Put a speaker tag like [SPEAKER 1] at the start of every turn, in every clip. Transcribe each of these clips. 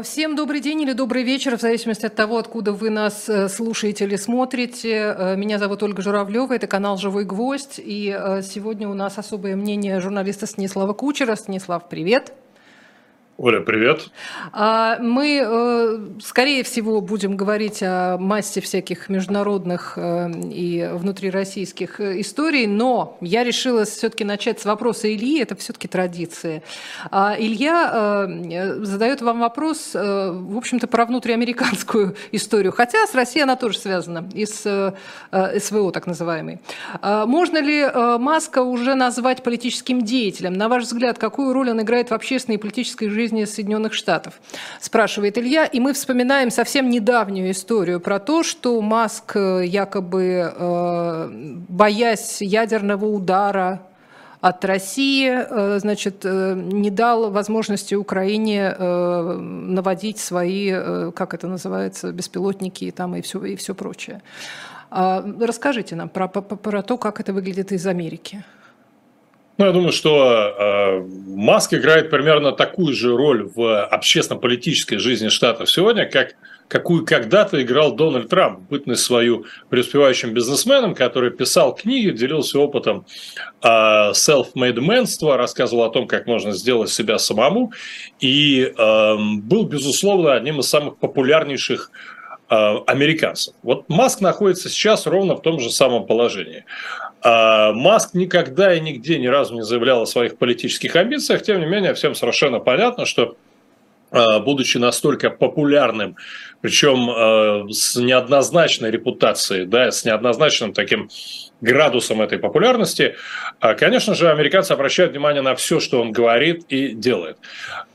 [SPEAKER 1] Э, всем добрый день или добрый вечер, в зависимости от того, откуда вы нас э, слушаете или смотрите. Э, меня зовут Ольга Журавлева, это канал «Живой гвоздь». И сегодня у нас особое мнение журналиста Станислава Кучера. Станислав, привет.
[SPEAKER 2] Оля, привет.
[SPEAKER 1] А, мы, э, скорее всего, будем говорить о массе всяких международных э, и внутрироссийских э, историй, но я решила все-таки начать с вопроса Ильи, это все-таки традиция. А, Илья задает вам вопрос, в общем-то, про внутриамериканскую историю, хотя с Россией она тоже связана, и с СВО так называемой. А, можно ли Маска уже назвать политическим деятелем? На ваш взгляд, какую роль он играет в общественной и политической жизни жизни Соединенных Штатов, спрашивает Илья. И мы вспоминаем совсем недавнюю историю про то, что Маск э, якобы, э, боясь ядерного удара от России, э, значит, не дал возможности Украине наводить свои, как это называется, беспилотники там, и, все, и все прочее. А, расскажите нам про, про, про то, как это выглядит из Америки.
[SPEAKER 2] Ну, я думаю, что э, Маск играет примерно такую же роль в общественно-политической жизни Штатов сегодня, как какую когда-то играл Дональд Трамп, бытность свою преуспевающим бизнесменом, который писал книги, делился опытом э, self-made manства, рассказывал о том, как можно сделать себя самому, и э, был, безусловно, одним из самых популярнейших э, американцев. Вот Маск находится сейчас ровно в том же самом положении. А Маск никогда и нигде ни разу не заявлял о своих политических амбициях, тем не менее, всем совершенно понятно, что а, будучи настолько популярным, причем а, с неоднозначной репутацией, да, с неоднозначным таким градусом этой популярности, конечно же, американцы обращают внимание на все, что он говорит и делает.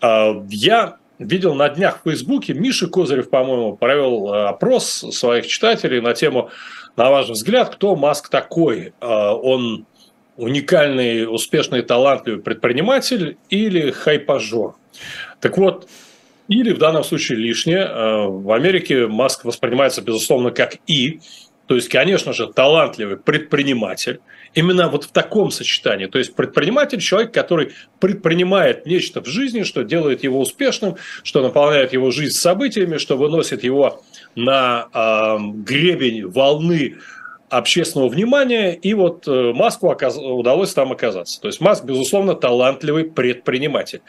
[SPEAKER 2] Я видел на днях в Фейсбуке, Миша Козырев, по-моему, провел опрос своих читателей на тему на ваш взгляд, кто Маск такой? А, он уникальный, успешный, талантливый предприниматель или хайпажор? Так вот, или в данном случае лишнее. А, в Америке Маск воспринимается, безусловно, как «и», то есть, конечно же, талантливый предприниматель, именно вот в таком сочетании. То есть предприниматель – человек, который предпринимает нечто в жизни, что делает его успешным, что наполняет его жизнь событиями, что выносит его на э, гребень волны общественного внимания, и вот э, Маску оказ... удалось там оказаться. То есть Маск, безусловно, талантливый предприниматель.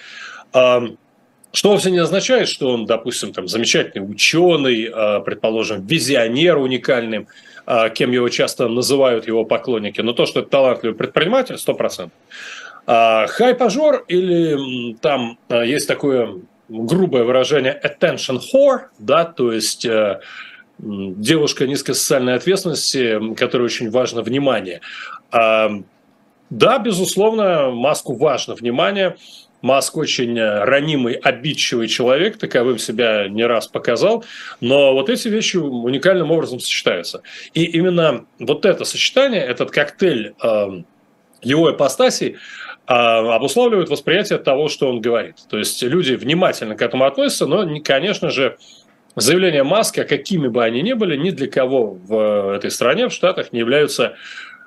[SPEAKER 2] Что вовсе не означает, что он, допустим, там, замечательный ученый, э, предположим, визионер уникальным, э, кем его часто называют его поклонники, но то, что это талантливый предприниматель, 100%. А хайпажор или там есть такое грубое выражение attention whore, да, то есть э, девушка низкой социальной ответственности, которой очень важно внимание. А, да, безусловно, Маску важно внимание. Маск очень ранимый, обидчивый человек, таковым себя не раз показал, но вот эти вещи уникальным образом сочетаются. И именно вот это сочетание, этот коктейль э, его ипостасей, а, обуславливают восприятие того, что он говорит. То есть люди внимательно к этому относятся, но, конечно же, заявления Маска, какими бы они ни были, ни для кого в этой стране, в Штатах, не являются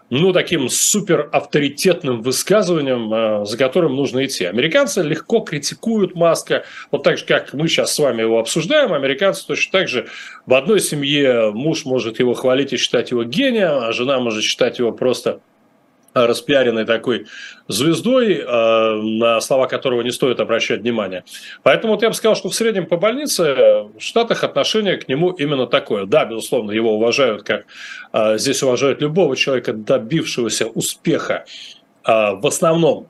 [SPEAKER 2] ну, таким супер авторитетным высказыванием, а, за которым нужно идти. Американцы легко критикуют Маска, вот так же, как мы сейчас с вами его обсуждаем, американцы точно так же в одной семье муж может его хвалить и считать его гением, а жена может считать его просто распиаренной такой звездой, э, на слова которого не стоит обращать внимание. Поэтому вот я бы сказал, что в среднем по больнице в Штатах отношение к нему именно такое. Да, безусловно, его уважают, как э, здесь уважают любого человека, добившегося успеха э, в основном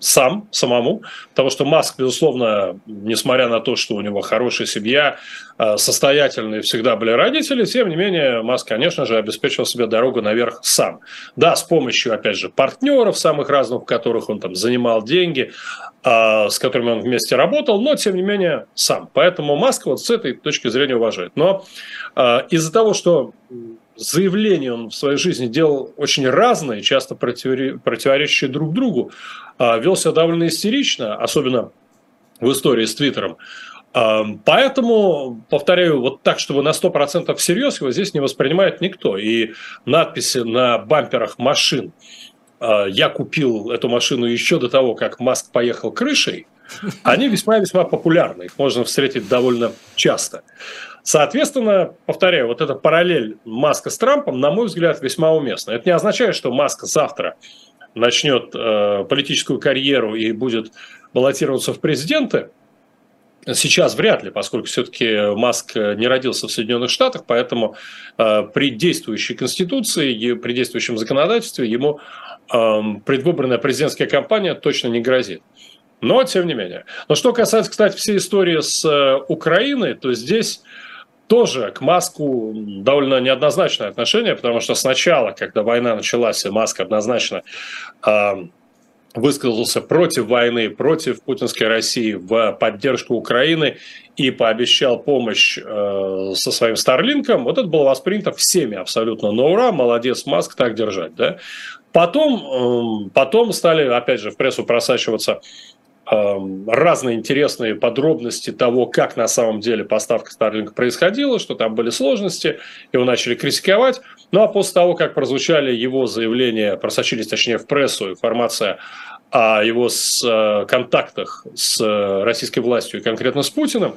[SPEAKER 2] сам, самому, потому что Маск, безусловно, несмотря на то, что у него хорошая семья, а, состоятельные всегда были родители, тем не менее, Маск, конечно же, обеспечил себе дорогу наверх сам. Да, с помощью, опять же, партнеров самых разных, у которых он там занимал деньги, а, с которыми он вместе работал, но, тем не менее, сам. Поэтому Маск вот с этой точки зрения уважает. Но а, из-за того, что заявления он в своей жизни делал очень разные, часто противоречащие друг другу, а, вел себя довольно истерично, особенно в истории с Твиттером. А, поэтому, повторяю, вот так, чтобы на 100% всерьез его здесь не воспринимает никто. И надписи на бамперах машин «Я купил эту машину еще до того, как Маск поехал крышей», они весьма-весьма популярны, их можно встретить довольно часто. Соответственно, повторяю, вот эта параллель Маска с Трампом, на мой взгляд, весьма уместна. Это не означает, что Маск завтра начнет э, политическую карьеру и будет баллотироваться в президенты. Сейчас вряд ли, поскольку все-таки Маск не родился в Соединенных Штатах, поэтому э, при действующей конституции, и при действующем законодательстве ему э, предвыборная президентская кампания точно не грозит. Но тем не менее. Но что касается, кстати, всей истории с э, Украиной, то здесь тоже к Маску довольно неоднозначное отношение, потому что сначала, когда война началась, и Маск однозначно э, высказался против войны, против путинской России в поддержку Украины и пообещал помощь э, со своим Старлинком, вот это было воспринято всеми абсолютно на ура, молодец Маск, так держать. Да? Потом, э, потом стали, опять же, в прессу просачиваться разные интересные подробности того, как на самом деле поставка Starlink происходила, что там были сложности, его начали критиковать. Ну а после того, как прозвучали его заявления, просочились точнее в прессу информация о его с, э, контактах с э, российской властью и конкретно с Путиным,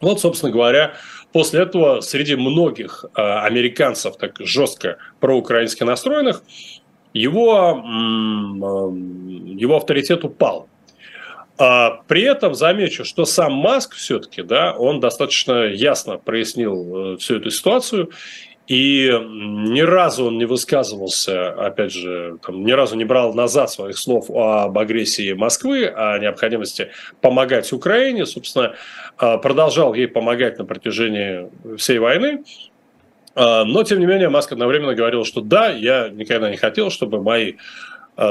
[SPEAKER 2] вот, собственно говоря, после этого среди многих э, американцев, так жестко проукраински настроенных, его, его авторитет упал. А при этом замечу, что сам Маск все-таки, да, он достаточно ясно прояснил э, всю эту ситуацию, и ни разу он не высказывался, опять же, там, ни разу не брал назад своих слов об агрессии Москвы, о необходимости помогать Украине, собственно, э, продолжал ей помогать на протяжении всей войны. Э, но, тем не менее, Маск одновременно говорил, что да, я никогда не хотел, чтобы мои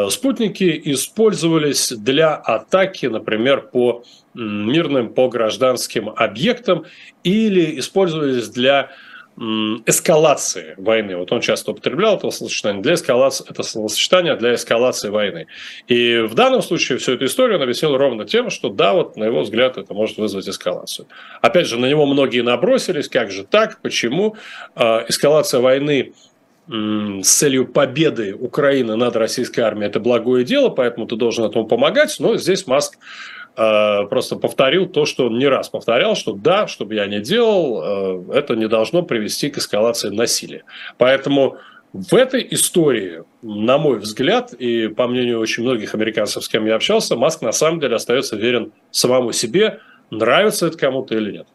[SPEAKER 2] спутники использовались для атаки, например, по мирным, по гражданским объектам или использовались для эскалации войны. Вот он часто употреблял это словосочетание для эскалации, это словосочетание для эскалации войны. И в данном случае всю эту историю он объяснил ровно тем, что да, вот на его взгляд это может вызвать эскалацию. Опять же, на него многие набросились, как же так, почему э, эскалация войны с целью победы Украины над российской армией это благое дело, поэтому ты должен этому помогать. Но здесь Маск э, просто повторил то, что он не раз повторял, что да, что бы я ни делал, э, это не должно привести к эскалации насилия. Поэтому в этой истории, на мой взгляд, и по мнению очень многих американцев, с кем я общался, Маск на самом деле остается верен самому себе, нравится это кому-то или нет.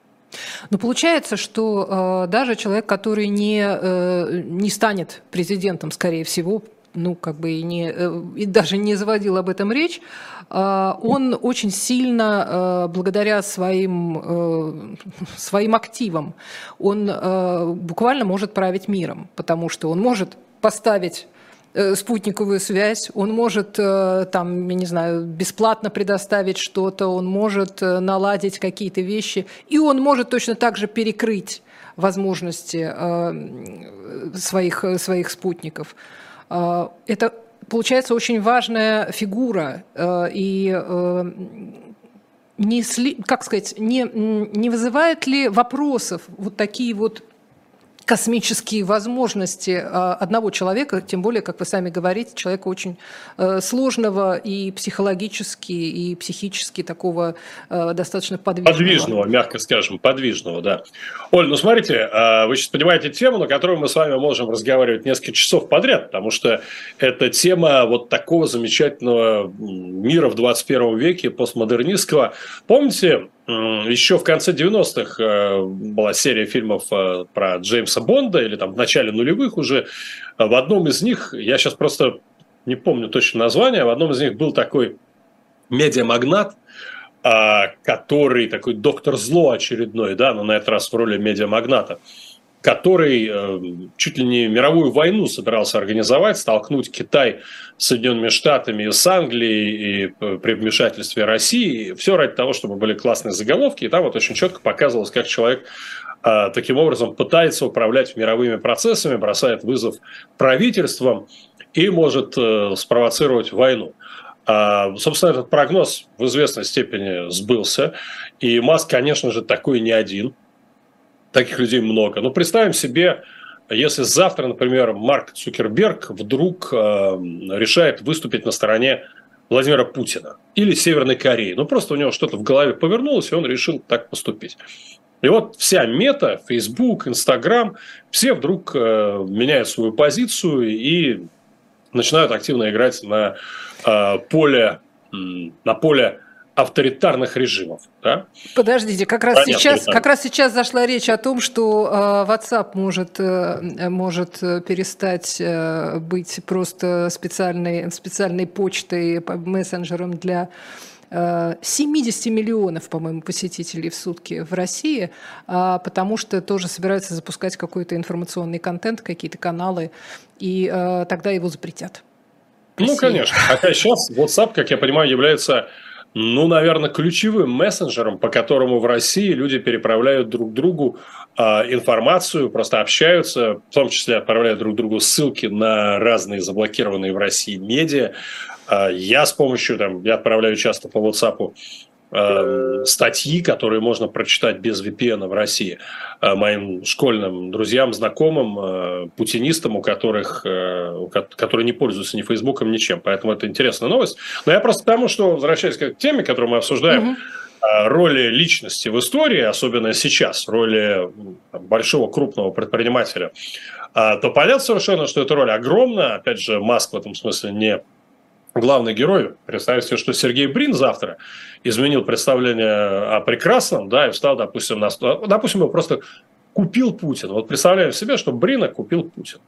[SPEAKER 1] Но получается, что э, даже человек, который не, э, не станет президентом, скорее всего, ну, как бы и, не, э, и даже не заводил об этом речь, э, он очень сильно, э, благодаря своим, своим активам, он буквально может править миром, потому что он может поставить спутниковую связь, он может э, там, я не знаю, бесплатно предоставить что-то, он может э, наладить какие-то вещи, и он может точно так же перекрыть возможности своих, своих спутников. Это получается очень важная фигура, и не, как сказать, не, не вызывает ли вопросов вот такие вот космические возможности а, одного человека, тем более, как вы сами говорите, человека очень э, сложного и психологически, и психически такого э, достаточно подвижного.
[SPEAKER 2] Подвижного, мягко скажем, подвижного, да. Оль, ну смотрите, а, вы сейчас понимаете тему, на которую мы с вами можем разговаривать несколько часов подряд, потому что это тема вот такого замечательного мира в 21 веке, постмодернистского. Помните, еще в конце 90-х э, была серия фильмов э, про Джеймса Бонда, или там в начале нулевых уже. В одном из них, я сейчас просто не помню точно название, в одном из них был такой медиамагнат, а, который такой доктор зло очередной, да, но на этот раз в роли медиамагната, который э, чуть ли не мировую войну собирался организовать, столкнуть Китай с Соединенными Штатами и с Англией и э, при вмешательстве России. Все ради того, чтобы были классные заголовки. И там вот очень четко показывалось, как человек э, таким образом пытается управлять мировыми процессами, бросает вызов правительствам и может спровоцировать войну. А, собственно, этот прогноз в известной степени сбылся. И Маск, конечно же, такой не один – Таких людей много. Но представим себе, если завтра, например, Марк Цукерберг вдруг э, решает выступить на стороне Владимира Путина или Северной Кореи. Ну, просто у него что-то в голове повернулось, и он решил так поступить. И вот вся мета, Facebook, Instagram, все вдруг э, меняют свою позицию и начинают активно играть на э, поле, на поле авторитарных режимов. Да?
[SPEAKER 1] Подождите, как раз, сейчас, как раз сейчас зашла речь о том, что э, WhatsApp может, э, может перестать э, быть просто специальной, специальной почтой, мессенджером для 70 э, миллионов, по-моему, посетителей в сутки в России, а, потому что тоже собираются запускать какой-то информационный контент, какие-то каналы, и э, тогда его запретят.
[SPEAKER 2] Ну, конечно. Хотя сейчас WhatsApp, как я понимаю, является ну, наверное, ключевым мессенджером, по которому в России люди переправляют друг другу э, информацию, просто общаются, в том числе отправляют друг другу ссылки на разные заблокированные в России медиа. Э, я с помощью, там, я отправляю часто по WhatsApp Э, статьи, которые можно прочитать без VPN в России, э, моим школьным друзьям, знакомым, э, путинистам, у которых, которые не пользуются ни Фейсбуком, ничем. Поэтому это интересная новость. Но я просто потому, что, возвращаясь к теме, которую мы обсуждаем, угу роли личности в истории, особенно сейчас, роли большого крупного предпринимателя, то понятно совершенно, что эта роль огромна. Опять же, Маск в этом смысле не главный герой. Представьте, что Сергей Брин завтра изменил представление о прекрасном, да, и встал, допустим, на... Допустим, его просто купил Путин. Вот представляем себе, что Брина купил Путин.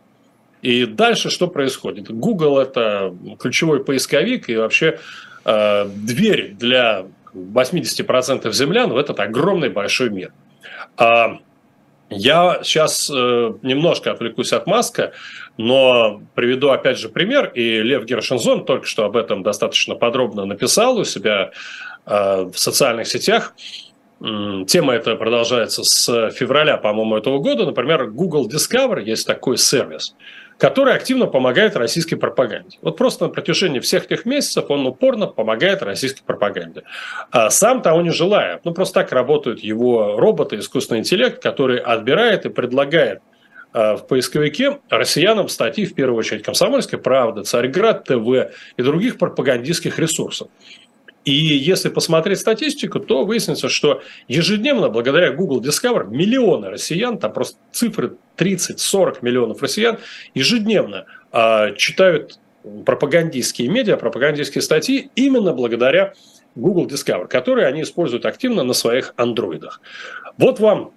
[SPEAKER 2] И дальше что происходит? Google – это ключевой поисковик и вообще э, дверь для 80% землян в этот огромный большой мир. А я сейчас э, немножко отвлекусь от Маска, но приведу опять же пример. И Лев Гершинзон только что об этом достаточно подробно написал у себя э, в социальных сетях. Тема эта продолжается с февраля, по-моему, этого года. Например, Google Discover есть такой сервис – который активно помогает российской пропаганде. Вот просто на протяжении всех этих месяцев он упорно помогает российской пропаганде. А сам того не желая. Ну, просто так работают его роботы, искусственный интеллект, который отбирает и предлагает в поисковике россиянам статьи, в первую очередь, «Комсомольская правда», «Царьград ТВ» и других пропагандистских ресурсов. И если посмотреть статистику, то выяснится, что ежедневно, благодаря Google Discover, миллионы россиян, там просто цифры 30-40 миллионов россиян, ежедневно э, читают пропагандистские медиа, пропагандистские статьи именно благодаря Google Discover, которые они используют активно на своих андроидах. Вот вам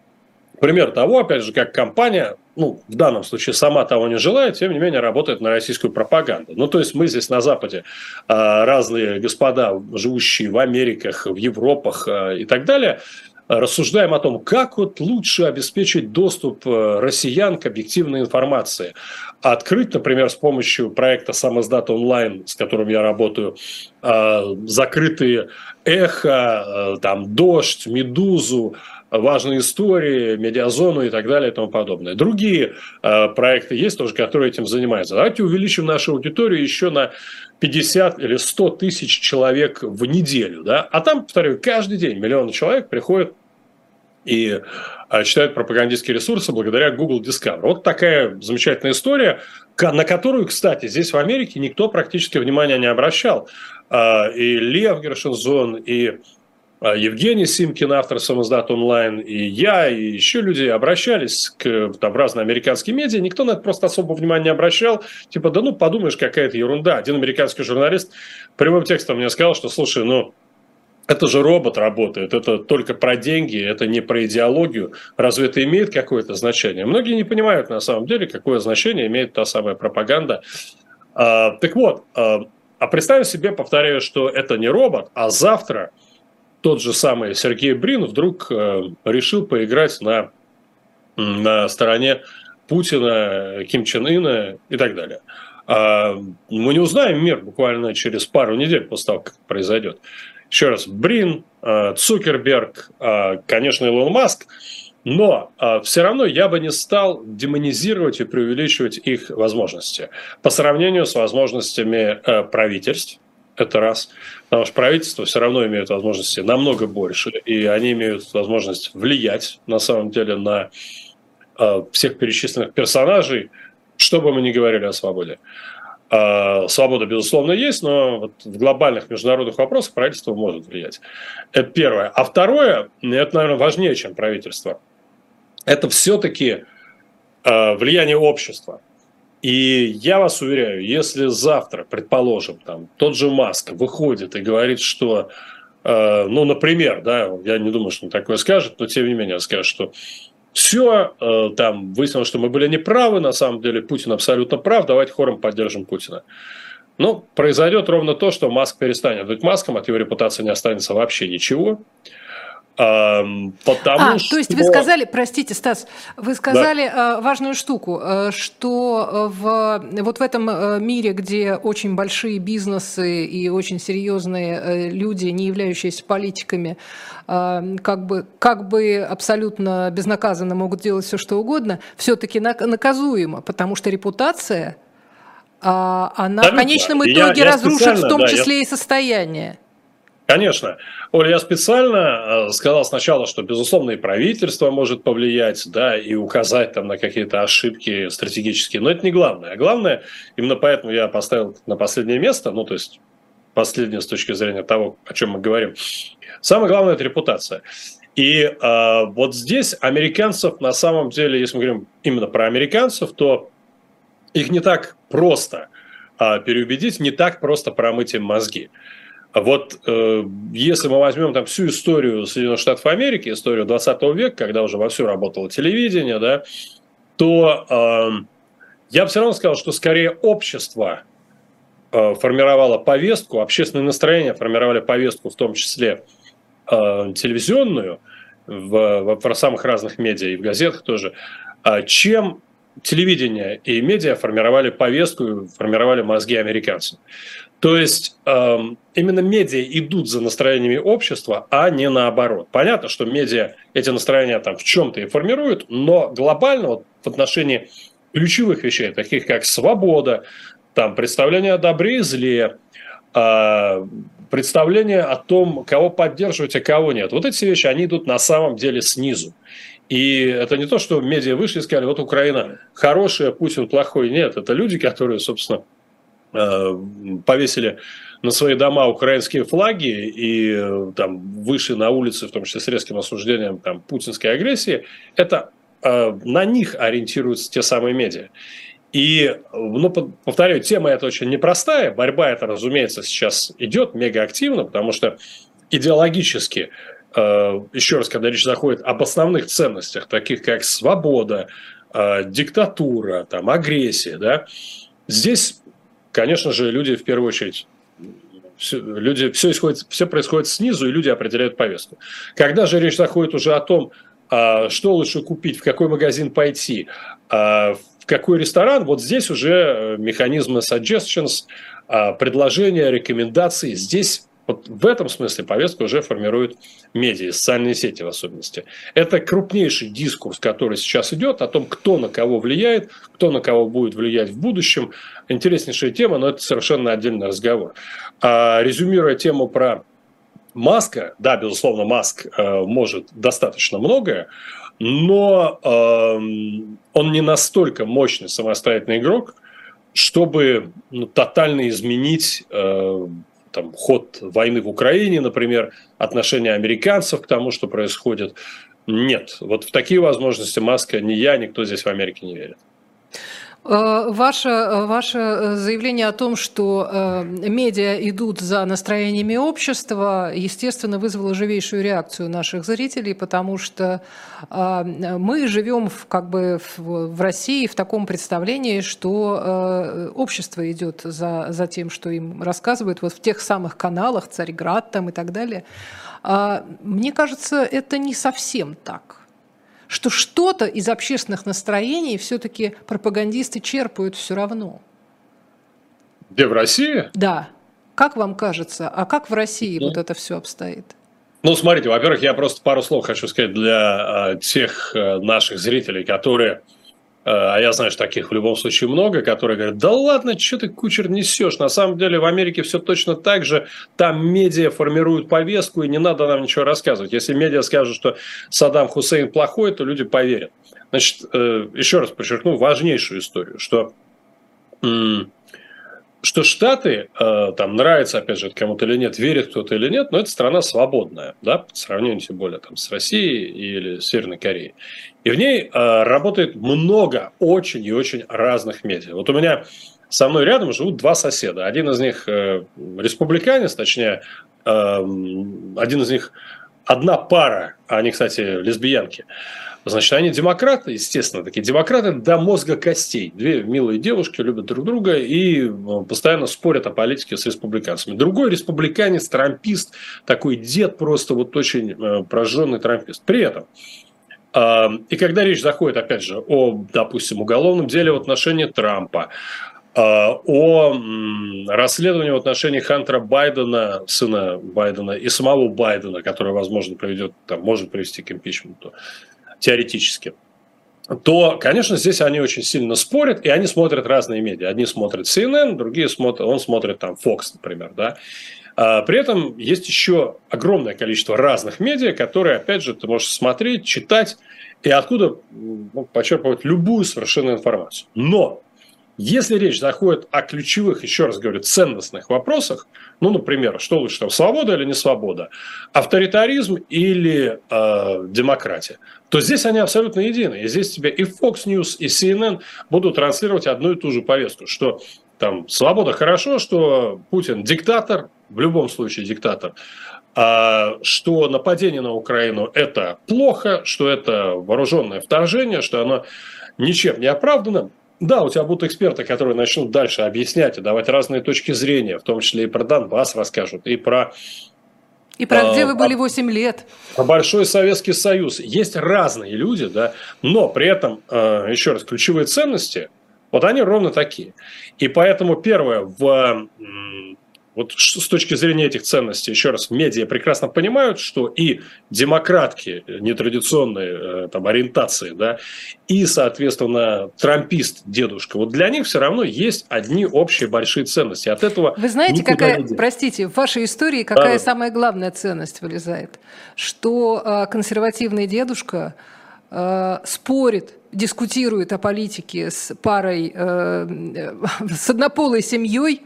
[SPEAKER 2] пример того, опять же, как компания ну, в данном случае сама того не желает, тем не менее работает на российскую пропаганду. Ну, то есть мы здесь на Западе а, разные господа, живущие в Америках, в Европах а, и так далее, рассуждаем о том, как вот лучше обеспечить доступ а, россиян к объективной информации. Открыть, например, с помощью проекта «Самоздат онлайн», с которым я работаю, закрытые эхо, там, дождь, медузу, важные истории, медиазону и так далее и тому подобное. Другие э, проекты есть тоже, которые этим занимаются. Давайте увеличим нашу аудиторию еще на 50 или 100 тысяч человек в неделю. Да? А там, повторю, каждый день миллионы человек приходят и э, читают пропагандистские ресурсы благодаря Google Discover. Вот такая замечательная история, на которую, кстати, здесь в Америке никто практически внимания не обращал. Э, и Лев Гершинзон, и Евгений Симкин, автор самоздат онлайн, и я, и еще люди обращались к там, разные американские медиа. Никто на это просто особо внимания не обращал. Типа, да ну подумаешь, какая-то ерунда. Один американский журналист прямым текстом мне сказал, что, слушай, ну, это же робот работает, это только про деньги, это не про идеологию. Разве это имеет какое-то значение? Многие не понимают на самом деле, какое значение имеет та самая пропаганда. А, так вот, а, а представим себе, повторяю, что это не робот, а завтра – тот же самый Сергей Брин вдруг э, решил поиграть на, на стороне Путина, Ким Чен Ына и так далее. А мы не узнаем мир буквально через пару недель после того, как это произойдет. Еще раз, Брин, э, Цукерберг, э, конечно, Илон Маск, но все равно я бы не стал демонизировать и преувеличивать их возможности по сравнению с возможностями правительств, это раз. Потому что правительство все равно имеют возможности намного больше, и они имеют возможность влиять, на самом деле, на э, всех перечисленных персонажей, что бы мы ни говорили о свободе. Э, свобода, безусловно, есть, но вот в глобальных международных вопросах правительство может влиять. Это первое. А второе, это, наверное, важнее, чем правительство, это все-таки э, влияние общества. И я вас уверяю, если завтра, предположим, там тот же Маск выходит и говорит, что, э, ну, например, да, я не думаю, что он такое скажет, но тем не менее скажет, что все, э, там выяснилось, что мы были неправы, на самом деле Путин абсолютно прав, давайте хором поддержим Путина. Ну, произойдет ровно то, что Маск перестанет быть Маском, от его репутации не останется вообще ничего.
[SPEAKER 1] Потому а, что... то есть вы сказали, простите, Стас, вы сказали да. Э, важную штуку, э, что в, вот в этом э, мире, где очень большие бизнесы и очень серьезные люди, не являющиеся политиками, как бы, как бы абсолютно безнаказанно могут делать все, что угодно, все-таки наказуемо, потому что репутация, она Абсолютно. в конечном итоге я, я разрушит в том да, числе я... и состояние.
[SPEAKER 2] Конечно. Оля, я специально э, сказал сначала, что, безусловно, и правительство может повлиять, да, и указать там на какие-то ошибки стратегические, но это не главное. А главное, именно поэтому я поставил на последнее место, ну, то есть последнее с точки зрения того, о чем мы говорим. Самое главное – это репутация. И э, вот здесь американцев, на самом деле, если мы говорим именно про американцев, то их не так просто э, переубедить, не так просто промыть им мозги. Вот э, если мы возьмем там всю историю Соединенных Штатов Америки, историю 20 века, когда уже вовсю работало телевидение, да, то э, я бы все равно сказал, что скорее общество э, формировало повестку, общественное настроение формировали повестку, в том числе э, телевизионную, в, в, в самых разных медиа и в газетах тоже, э, чем телевидение и медиа формировали повестку, формировали мозги американцев. То есть э, именно медиа идут за настроениями общества, а не наоборот. Понятно, что медиа эти настроения там в чем-то и формируют, но глобально вот, в отношении ключевых вещей, таких как свобода, там, представление о добре и зле, э, представление о том, кого поддерживать, а кого нет. Вот эти вещи, они идут на самом деле снизу. И это не то, что медиа вышли и сказали, вот Украина хорошая, Путин плохой. Нет, это люди, которые, собственно, повесили на свои дома украинские флаги и э, там вышли на улицы, в том числе с резким осуждением там, путинской агрессии, это э, на них ориентируются те самые медиа. И, ну, повторяю, тема эта очень непростая. Борьба эта, разумеется, сейчас идет мега активно, потому что идеологически, еще раз, когда речь заходит об основных ценностях, таких как свобода, диктатура, там, агрессия, да, здесь конечно же, люди в первую очередь все, люди, все, исходит, все происходит снизу, и люди определяют повестку. Когда же речь заходит уже о том, а, что лучше купить, в какой магазин пойти, а, в какой ресторан, вот здесь уже э, механизмы suggestions, а, предложения, рекомендации, здесь вот в этом смысле повестку уже формируют медиа, социальные сети в особенности. Это крупнейший дискурс, который сейчас идет о том, кто на кого влияет, кто на кого будет влиять в будущем. Интереснейшая тема, но это совершенно отдельный разговор. А, резюмируя тему про Маска, да, безусловно, Маск э, может достаточно многое, но э, он не настолько мощный самостоятельный игрок, чтобы ну, тотально изменить э, там, ход войны в Украине, например, отношение американцев к тому, что происходит. Нет, вот в такие возможности Маска ни я, никто здесь в Америке не верит.
[SPEAKER 1] Э, ваше, э, ваше заявление о том, что э, медиа идут за настроениями общества, естественно, вызвало живейшую реакцию наших зрителей, потому что мы живем в, как бы в, России в таком представлении, что общество идет за, за тем, что им рассказывают вот в тех самых каналах, Царьград там и так далее. А, мне кажется, это не совсем так что что-то из общественных настроений все-таки пропагандисты черпают все равно.
[SPEAKER 2] Где, в России?
[SPEAKER 1] Да. Как вам кажется, а как в России ну, вот это все обстоит?
[SPEAKER 2] Ну, смотрите, во-первых, я просто пару слов хочу сказать для э, тех э, наших зрителей, которые а я знаю, что таких в любом случае много, которые говорят, да ладно, что ты, кучер, несешь? На самом деле в Америке все точно так же. Там медиа формируют повестку, и не надо нам ничего рассказывать. Если медиа скажут, что Саддам Хусейн плохой, то люди поверят. Значит, э, еще раз подчеркну важнейшую историю, что что Штаты, э, там нравится, опять же, кому-то или нет, верит кто-то или нет, но это страна свободная, да, по сравнению тем более там, с Россией или Северной Кореей. И в ней э, работает много очень и очень разных медиа. Вот у меня со мной рядом живут два соседа. Один из них э, республиканец, точнее, э, один из них одна пара, а они, кстати, лесбиянки. Значит, они демократы, естественно, такие демократы до мозга костей. Две милые девушки любят друг друга и э, постоянно спорят о политике с республиканцами. Другой республиканец, трампист, такой дед просто вот очень э, прожженный трампист. При этом и когда речь заходит, опять же, о, допустим, уголовном деле в отношении Трампа, о расследовании в отношении Хантера Байдена, сына Байдена, и самого Байдена, который, возможно, приведет, там, может привести к импичменту теоретически, то, конечно, здесь они очень сильно спорят, и они смотрят разные медиа. Одни смотрят CNN, другие смотрят, он смотрит там Fox, например, да. А при этом есть еще огромное количество разных медиа, которые, опять же, ты можешь смотреть, читать, и откуда ну, почерпывать любую совершенно информацию. Но если речь заходит о ключевых, еще раз говорю, ценностных вопросах, ну, например, что лучше, там, свобода или не свобода, авторитаризм или э, демократия, то здесь они абсолютно едины. И здесь тебе и Fox News, и CNN будут транслировать одну и ту же повестку, что там свобода хорошо, что Путин диктатор, в любом случае диктатор, а, что нападение на Украину это плохо, что это вооруженное вторжение, что оно ничем не оправдано. Да, у тебя будут эксперты, которые начнут дальше объяснять и давать разные точки зрения, в том числе и про Донбасс расскажут, и про
[SPEAKER 1] и про а, где вы были 8 лет.
[SPEAKER 2] Про Большой Советский Союз. Есть разные люди, да, но при этом, а, еще раз, ключевые ценности, вот они ровно такие. И поэтому первое, в вот с точки зрения этих ценностей, еще раз, медиа прекрасно понимают, что и демократки нетрадиционные э, там, ориентации, да, и, соответственно, трампист дедушка, вот для них все равно есть одни общие большие ценности. От этого
[SPEAKER 1] Вы знаете, какая, простите, в вашей истории какая да. самая главная ценность вылезает? Что э, консервативный дедушка э, спорит дискутирует о политике с парой, э, с однополой семьей,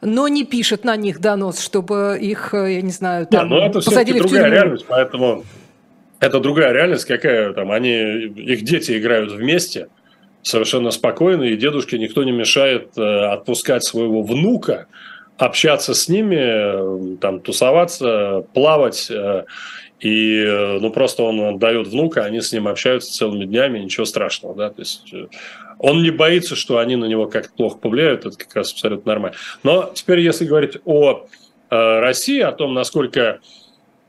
[SPEAKER 1] но не пишет на них донос, чтобы их, э, я не знаю, там,
[SPEAKER 2] не, ну это посадили в другая тюрьму. реальность, поэтому это другая реальность, какая там, они, их дети играют вместе совершенно спокойно, и дедушке никто не мешает э, отпускать своего внука, общаться с ними, там, тусоваться, плавать, э, и ну просто он дает внука, они с ним общаются целыми днями, ничего страшного, да, то есть он не боится, что они на него как-то плохо повлияют, это как раз абсолютно нормально. Но теперь, если говорить о э, России, о том, насколько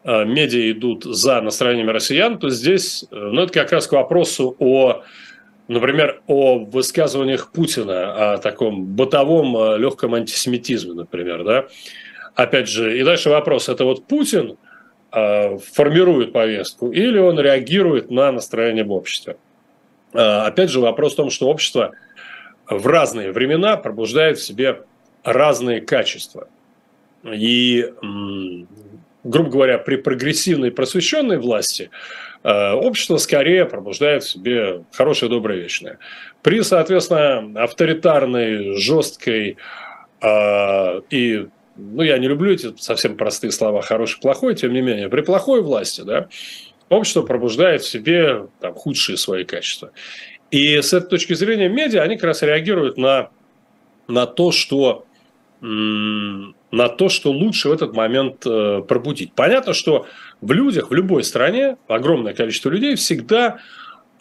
[SPEAKER 2] э, медиа идут за настроениями россиян, то здесь, э, ну, это как раз к вопросу о, например, о высказываниях Путина, о таком бытовом легком антисемитизме, например, да. Опять же, и дальше вопрос, это вот Путин формирует повестку или он реагирует на настроение в обществе? А, опять же, вопрос в том, что общество в разные времена пробуждает в себе разные качества. И, грубо говоря, при прогрессивной просвещенной власти а, общество скорее пробуждает в себе хорошее, доброе, вечное. При, соответственно, авторитарной, жесткой и ну, я не люблю эти совсем простые слова хороший, плохой, тем не менее, при плохой власти, да, общество пробуждает в себе там, худшие свои качества. И с этой точки зрения медиа, они как раз реагируют на, на то, что на то, что лучше в этот момент э, пробудить. Понятно, что в людях, в любой стране, огромное количество людей всегда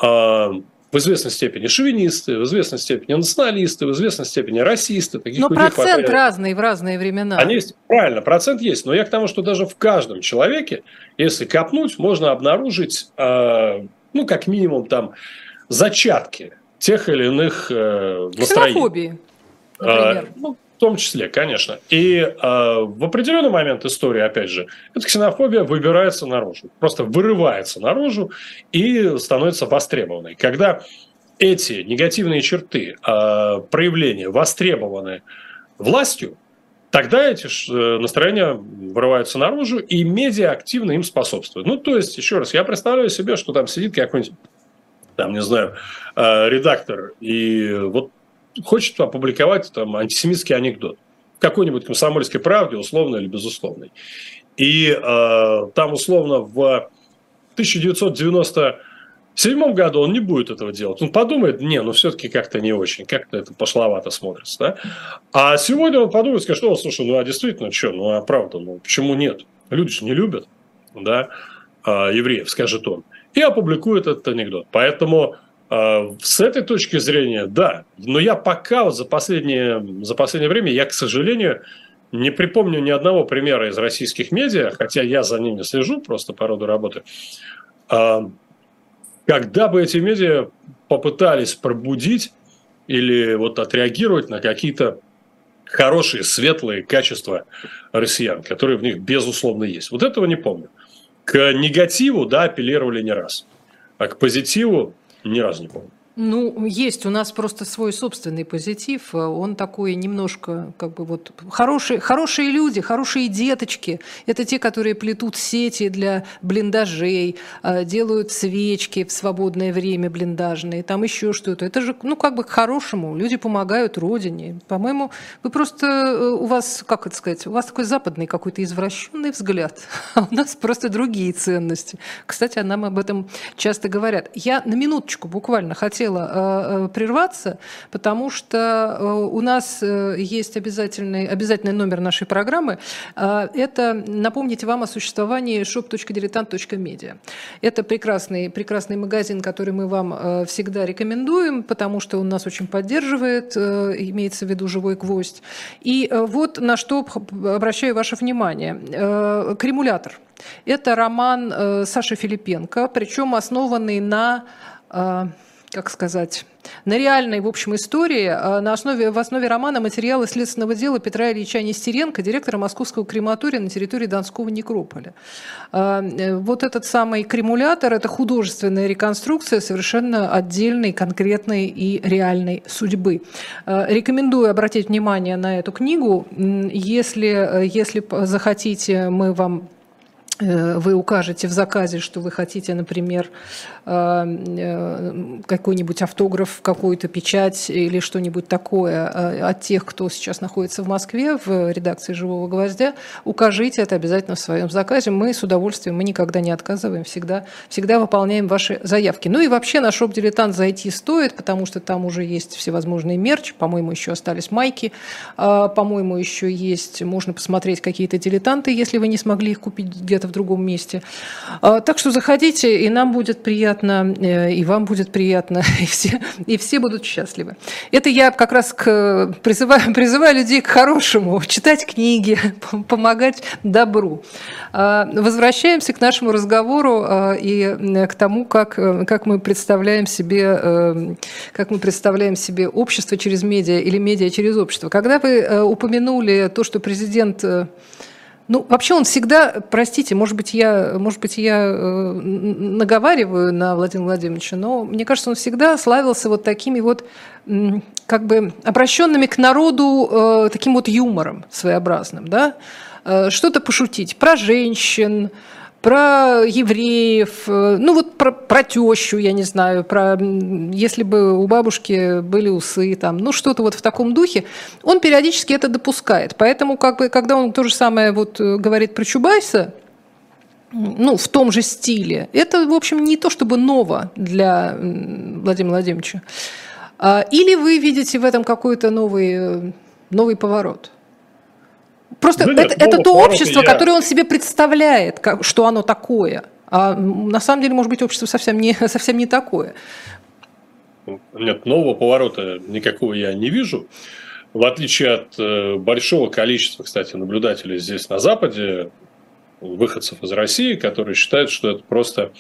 [SPEAKER 2] э, в известной степени шовинисты, в известной степени националисты, в известной степени расисты.
[SPEAKER 1] Таких но процент хватает. разный в разные времена.
[SPEAKER 2] Они есть, правильно, процент есть. Но я к тому, что даже в каждом человеке, если копнуть, можно обнаружить, э, ну, как минимум, там, зачатки тех или иных э, настроений. Ксенофобии, например. А, ну, в том числе, конечно. И э, в определенный момент истории, опять же, эта ксенофобия выбирается наружу, просто вырывается наружу и становится востребованной. Когда эти негативные черты, э, проявления востребованы властью, тогда эти э, настроения вырываются наружу, и медиа активно им способствуют. Ну, то есть, еще раз, я представляю себе, что там сидит какой-нибудь, там, не знаю, э, редактор, и вот хочет опубликовать там антисемитский анекдот. какой-нибудь комсомольской правде, условной или безусловной. И э, там условно в 1997 году он не будет этого делать. Он подумает, не, ну все-таки как-то не очень, как-то это пошловато смотрится. Да? А сегодня он подумает, скажет, что, слушай, ну а действительно, что, ну а правда, ну почему нет? Люди же не любят да, э, евреев, скажет он. И опубликует этот анекдот. Поэтому с этой точки зрения, да. Но я пока вот за последнее, за последнее время, я, к сожалению, не припомню ни одного примера из российских медиа, хотя я за ними слежу просто по роду работы, а, когда бы эти медиа попытались пробудить или вот отреагировать на какие-то хорошие, светлые качества россиян, которые в них безусловно есть. Вот этого не помню. К негативу, да, апеллировали не раз, а к позитиву ни разу не помню.
[SPEAKER 1] Ну, есть у нас просто свой собственный позитив. Он такой немножко, как бы вот, хорошие, хорошие люди, хорошие деточки. Это те, которые плетут сети для блиндажей, а, делают свечки в свободное время блиндажные, там еще что-то. Это же, ну, как бы к хорошему. Люди помогают родине. По-моему, вы просто, э, у вас, как это сказать, у вас такой западный какой-то извращенный взгляд, а у нас просто другие ценности. Кстати, нам об этом часто говорят. Я на минуточку буквально хотела хотела э, прерваться, потому что э, у нас э, есть обязательный, обязательный номер нашей программы. Это напомнить вам о существовании shop.diletant.media. Это прекрасный, прекрасный магазин, который мы вам всегда рекомендуем, потому что он нас очень поддерживает, имеется в виду «Живой гвоздь». И вот на что обращаю ваше внимание. Кремулятор. Это роман Саши Филипенко, причем основанный на как сказать, на реальной, в общем, истории, а, на основе, в основе романа материалы следственного дела Петра Ильича Нестеренко, директора московского крематория на территории Донского некрополя. А, э, вот этот самый кремулятор – это художественная реконструкция совершенно отдельной, конкретной и реальной судьбы. А, рекомендую обратить внимание на эту книгу. Если, если захотите, мы вам Э, вы укажете в заказе, что вы хотите, например, какой-нибудь автограф, какую-то печать или что-нибудь такое от тех, кто сейчас находится в Москве в редакции «Живого гвоздя», укажите это обязательно в своем заказе. Мы с удовольствием, мы никогда не отказываем, всегда, всегда выполняем ваши заявки. Ну и вообще на шоп «Дилетант» зайти стоит, потому что там уже есть всевозможные мерч, по-моему, еще остались майки, а, по-моему, еще есть, можно посмотреть какие-то дилетанты, если вы не смогли их купить где-то в другом месте. Так что заходите, и нам будет приятно, э, и вам будет приятно, и все, и все будут счастливы. Это я как раз к, призываю, призываю людей к хорошему, читать книги, помогать добру. А, возвращаемся к нашему разговору а, и к тому, как, как мы представляем себе, э, как мы представляем себе общество через медиа или медиа через общество. Когда вы э, упомянули то, что президент ну, вообще он всегда, простите, может быть, я, может быть, я э, наговариваю на Владимира Владимировича, но мне кажется, он всегда славился вот такими вот как бы обращенными к народу э, таким вот юмором своеобразным, да, э, что-то пошутить про женщин, про евреев, э, ну вот про, про тещу, я не знаю, про если бы у бабушки были усы, там, ну что-то вот в таком духе, он периодически это допускает. Поэтому, как бы, когда он то же самое вот э, говорит про Чубайса, ну, в том же стиле, это, в общем, не то чтобы ново для Владимира Владимировича. А, или вы видите в этом какой-то новый, э, новый поворот? Просто да это, это то общество, я... которое он себе представляет, как, что оно такое. А на самом деле, может быть, общество совсем не, совсем не такое.
[SPEAKER 2] Нет, нового поворота никакого я не вижу. В отличие от э, большого количества, кстати, наблюдателей здесь на Западе, выходцев из России, которые считают, что это просто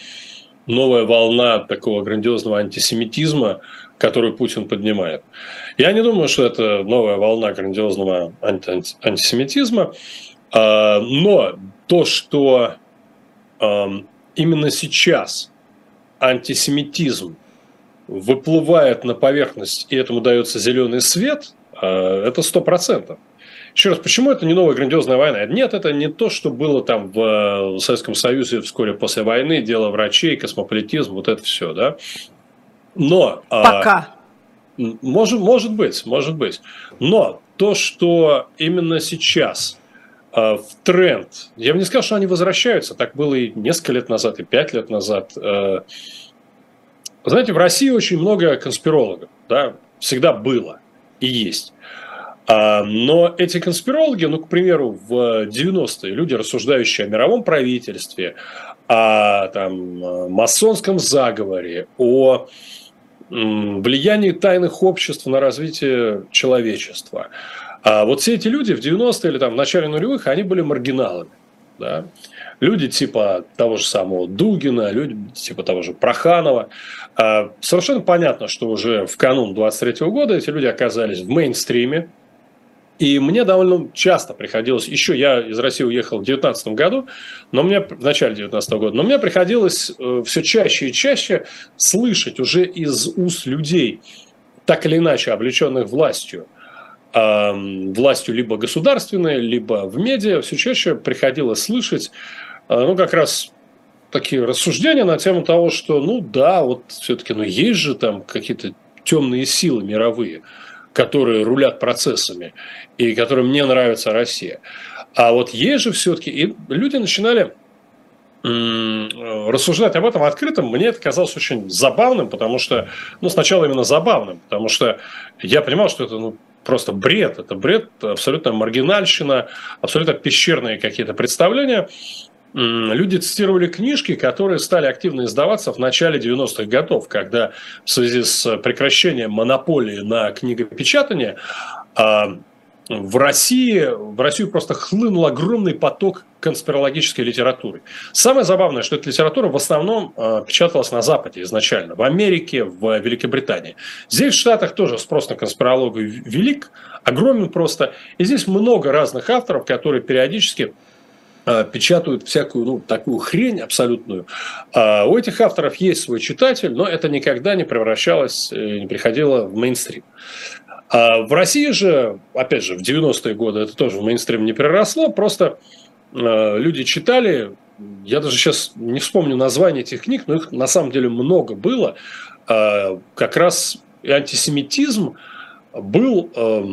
[SPEAKER 2] новая волна такого грандиозного антисемитизма, которую Путин поднимает. Я не думаю, что это новая волна грандиозного анти антисемитизма, а, но то, что именно сейчас антисемитизм выплывает на поверхность, и этому дается зеленый свет, а, это сто процентов. Еще раз, почему это не новая грандиозная война? Нет, это не то, что было там в Советском Союзе вскоре после войны, дело врачей, космополитизм, вот это все, да. Но...
[SPEAKER 1] А, Пока.
[SPEAKER 2] Может, может быть, может быть. Но то, что именно сейчас э, в тренд, я бы не сказал, что они возвращаются, так было и несколько лет назад, и пять лет назад. Э, знаете, в России очень много конспирологов, да, всегда было и есть. А, но эти конспирологи, ну, к примеру, в 90-е люди, рассуждающие о мировом правительстве, о там, масонском заговоре, о влиянии тайных обществ на развитие человечества. А вот все эти люди в 90-е или там в начале нулевых, они были маргиналами. Да? Люди типа того же самого Дугина, люди типа того же Проханова. А совершенно понятно, что уже в канун 23 года эти люди оказались в мейнстриме, и мне довольно часто приходилось, еще я из России уехал в 2019 году, но мне в начале 2019 года, но мне приходилось э, все чаще и чаще слышать уже из уст людей, так или иначе облеченных властью, властью либо государственной, либо в медиа, все чаще приходилось слышать, э, ну, как раз такие рассуждения на тему того, что, ну да, вот все-таки, ну есть же там какие-то темные силы мировые, которые рулят процессами и которым не нравится Россия. А вот есть же все-таки, и люди начинали рассуждать об этом открытым, мне это казалось очень забавным, потому что, ну, сначала именно забавным, потому что я понимал, что это ну, просто бред, это бред, абсолютно маргинальщина, абсолютно пещерные какие-то представления люди цитировали книжки, которые стали активно издаваться в начале 90-х годов, когда в связи с прекращением монополии на книгопечатание а, в России, в Россию просто хлынул огромный поток конспирологической литературы. Самое забавное, что эта литература в основном э, печаталась на Западе изначально, в Америке, в Великобритании. Здесь в Штатах тоже спрос на конспирологию велик, огромен просто. И здесь много разных авторов, которые периодически Э, печатают всякую ну, такую хрень абсолютную. А у этих авторов есть свой читатель, но это никогда не превращалось, э, не приходило в мейнстрим. А в России же, опять же, в 90-е годы это тоже в мейнстрим не переросло, просто э, люди читали, я даже сейчас не вспомню название этих книг, но их на самом деле много было, э, как раз антисемитизм был, э,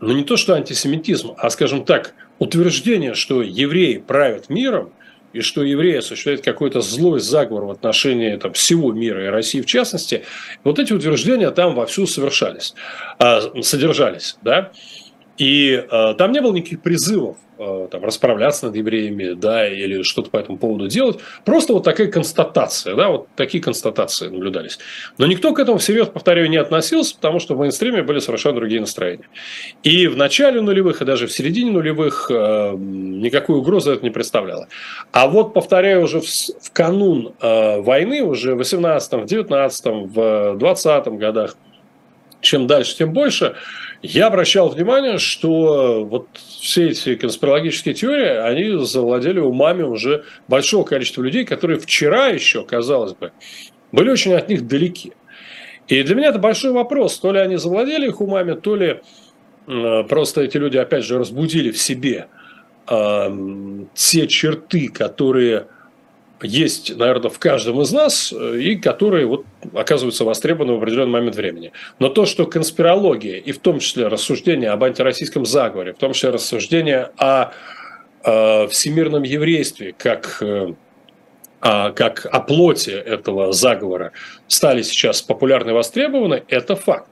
[SPEAKER 2] ну не то что антисемитизм, а, скажем так, утверждение, что евреи правят миром, и что евреи осуществляют какой-то злой заговор в отношении там, всего мира и России в частности, вот эти утверждения там вовсю совершались, а, содержались. Да? И э, там не было никаких призывов там, расправляться над евреями, да, или что-то по этому поводу делать. Просто вот такая констатация, да, вот такие констатации наблюдались. Но никто к этому всерьез, повторяю, не относился, потому что в мейнстриме были совершенно другие настроения. И в начале нулевых, и даже в середине нулевых э, никакой угрозы это не представляло. А вот, повторяю, уже в, в канун э, войны, уже в 18-м, в 19-м, в 20-м годах, чем дальше, тем больше, я обращал внимание, что вот все эти конспирологические теории, они завладели умами уже большого количества людей, которые вчера еще, казалось бы, были очень от них далеки. И для меня это большой вопрос, то ли они завладели их умами, то ли просто эти люди, опять же, разбудили в себе э, те черты, которые есть, наверное, в каждом из нас, э, и которые вот оказываются востребованы в определенный момент времени. Но то, что конспирология, и в том числе рассуждения об антироссийском заговоре, в том числе рассуждения о, о всемирном еврействе, как э, как о плоти этого заговора стали сейчас популярны и востребованы, это факт.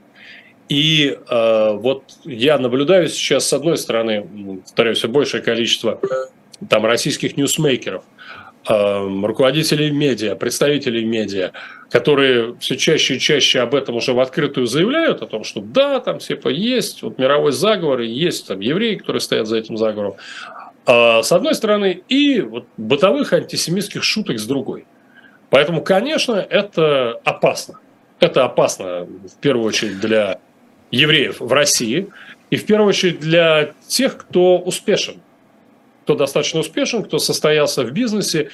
[SPEAKER 2] И э, вот я наблюдаю сейчас, с одной стороны, повторяю, все большее количество там российских ньюсмейкеров, руководителей медиа, представителей медиа, которые все чаще и чаще об этом уже в открытую заявляют, о том, что да, там типа есть вот мировой заговор, и есть там евреи, которые стоят за этим заговором, а, с одной стороны, и вот бытовых антисемитских шуток с другой. Поэтому, конечно, это опасно. Это опасно в первую очередь для евреев в России и в первую очередь для тех, кто успешен кто достаточно успешен, кто состоялся в бизнесе,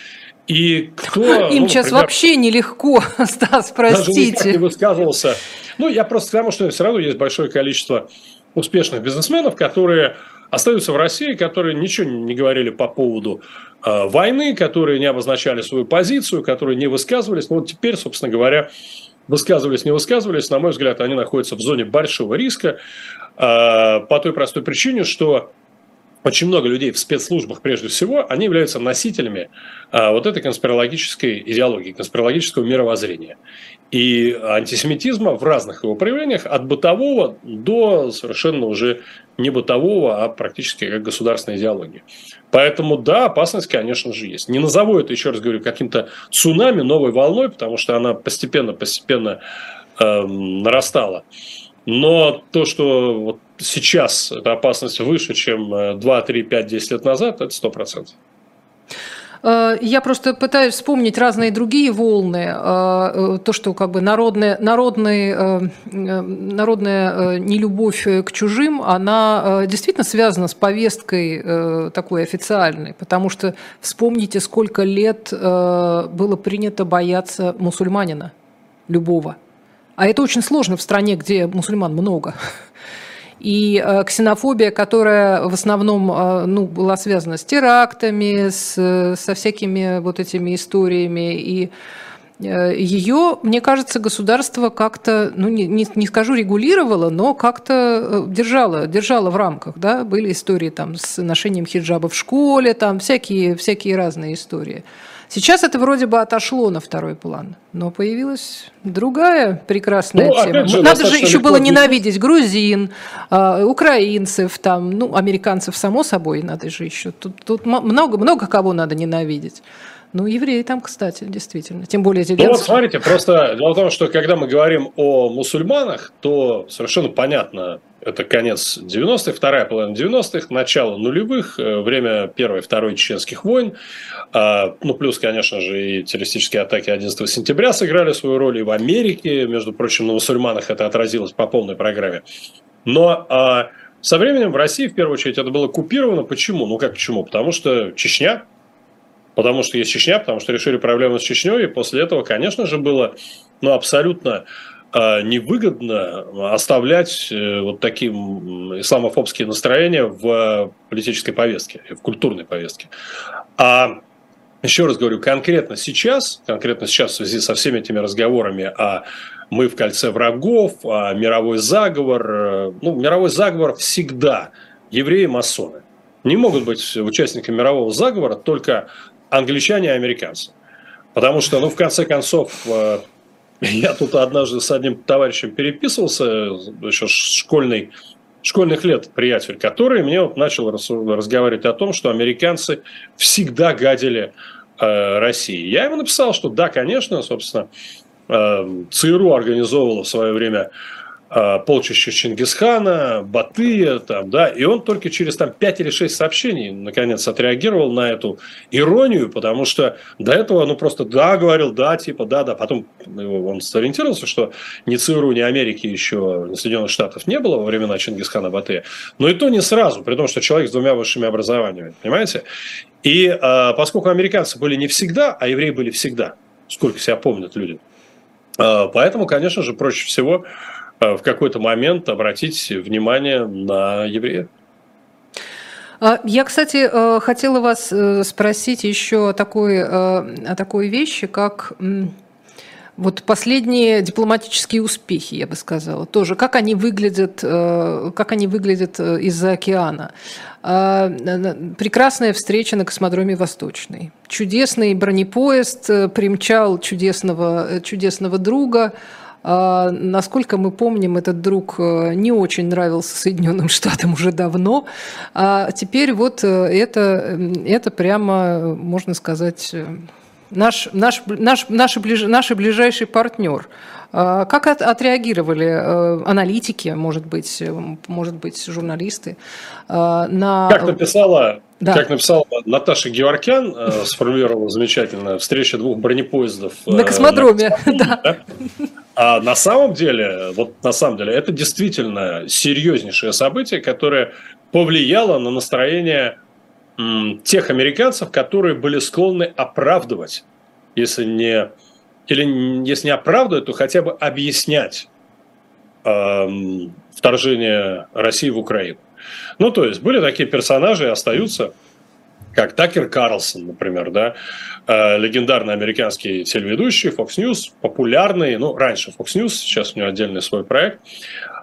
[SPEAKER 2] и кто...
[SPEAKER 1] Им ну, сейчас например, вообще нелегко, Стас, простите. Даже
[SPEAKER 2] не высказывался. Ну, я просто к тому, что все равно есть большое количество успешных бизнесменов, которые остаются в России, которые ничего не говорили по поводу э, войны, которые не обозначали свою позицию, которые не высказывались. Ну, вот теперь, собственно говоря, высказывались, не высказывались, на мой взгляд, они находятся в зоне большого риска по той простой причине, что очень много людей в спецслужбах, прежде всего, они являются носителями а, вот этой конспирологической идеологии, конспирологического мировоззрения. И антисемитизма в разных его проявлениях, от бытового до совершенно уже не бытового, а практически как государственной идеологии. Поэтому да, опасность, конечно же, есть. Не назову это, еще раз говорю, каким-то цунами, новой волной, потому что она постепенно-постепенно э, эм, нарастала. Но то, что вот сейчас эта опасность выше, чем 2, 3, 5, 10 лет назад, это 100%.
[SPEAKER 1] Э, я просто пытаюсь вспомнить разные другие волны. Э, э, то, что как бы народная, народная, народная нелюбовь к чужим, она действительно связана с повесткой такой официальной. Потому что вспомните, сколько лет было принято бояться мусульманина любого – а это очень сложно в стране, где мусульман много. И э, ксенофобия, которая в основном э, ну, была связана с терактами, с, со всякими вот этими историями, и э, ее, мне кажется, государство как-то, ну не, не, не скажу регулировало, но как-то держало, держало в рамках. Да? Были истории там, с ношением хиджаба в школе, там всякие, всякие разные истории. Сейчас это вроде бы отошло на второй план, но появилась другая прекрасная ну, тема. Же, Надо же еще было ненавидеть грузин, э, украинцев, там, ну, американцев, само собой, надо же еще. Тут, тут много, много кого надо ненавидеть. Ну, евреи там, кстати, действительно. Тем более Зеленский.
[SPEAKER 2] Ну вот смотрите, просто дело в том, что когда мы говорим о мусульманах, то совершенно понятно, это конец 90-х, вторая половина 90-х, начало нулевых, э, время первой и второй чеченских войн. А, ну, плюс, конечно же, и террористические атаки 11 сентября сыграли свою роль и в Америке. Между прочим, на мусульманах это отразилось по полной программе. Но а, со временем в России, в первую очередь, это было купировано. Почему? Ну, как почему? Потому что Чечня, потому что есть Чечня, потому что решили проблему с Чечней, и после этого, конечно же, было ну, абсолютно э, невыгодно оставлять э, вот такие исламофобские настроения в политической повестке, в культурной повестке. А еще раз говорю, конкретно сейчас, конкретно сейчас в связи со всеми этими разговорами о мы в кольце врагов, о мировой заговор, э, ну, мировой заговор всегда евреи-масоны. Не могут быть участниками мирового заговора только англичане и американцы. Потому что, ну, в конце концов, э, я тут однажды с одним товарищем переписывался, еще школьный, школьных лет приятель, который мне вот начал разговаривать о том, что американцы всегда гадили э, России. Я ему написал, что да, конечно, собственно, э, ЦРУ организовывала в свое время полчища Чингисхана, Батыя, там, да, и он только через там 5 или 6 сообщений наконец отреагировал на эту иронию, потому что до этого, ну, просто да, говорил, да, типа, да, да, потом он сориентировался, что ни ЦРУ, ни Америки еще, ни Соединенных Штатов не было во времена Чингисхана, Батыя, но и то не сразу, при том, что человек с двумя высшими образованиями, понимаете? И а, поскольку американцы были не всегда, а евреи были всегда, сколько себя помнят люди, а, поэтому, конечно же, проще всего Э, в какой-то момент обратить внимание на евреев.
[SPEAKER 1] А, я, кстати, э, хотела вас э, спросить еще о такой, о такой вещи, как вот последние дипломатические успехи, я бы сказала, тоже, как они выглядят, как они выглядят из-за океана. А, прекрасная встреча на космодроме Восточный. Чудесный бронепоезд примчал чудесного, чудесного друга, насколько мы помним, этот друг э, не очень нравился Соединенным Штатам уже давно. А теперь вот э, это, это прямо, можно сказать, э, наш, наш, наш, наш, ближ, наш ближайший партнер. А как от, отреагировали аналитики, может быть, может быть, журналисты на...
[SPEAKER 2] Как написала да. Как написала Наташа Геворкян, сформулировала замечательно, встреча двух бронепоездов.
[SPEAKER 1] На космодроме, на... да.
[SPEAKER 2] А на самом деле, вот на самом деле, это действительно серьезнейшее событие, которое повлияло на настроение м, тех американцев, которые были склонны оправдывать, если не, или если не оправдывать, то хотя бы объяснять э, вторжение России в Украину. Ну, то есть были такие персонажи остаются, как Такер Карлсон, например, да, э, легендарный американский телеведущий, Fox News, популярный, ну, раньше Fox News, сейчас у него отдельный свой проект,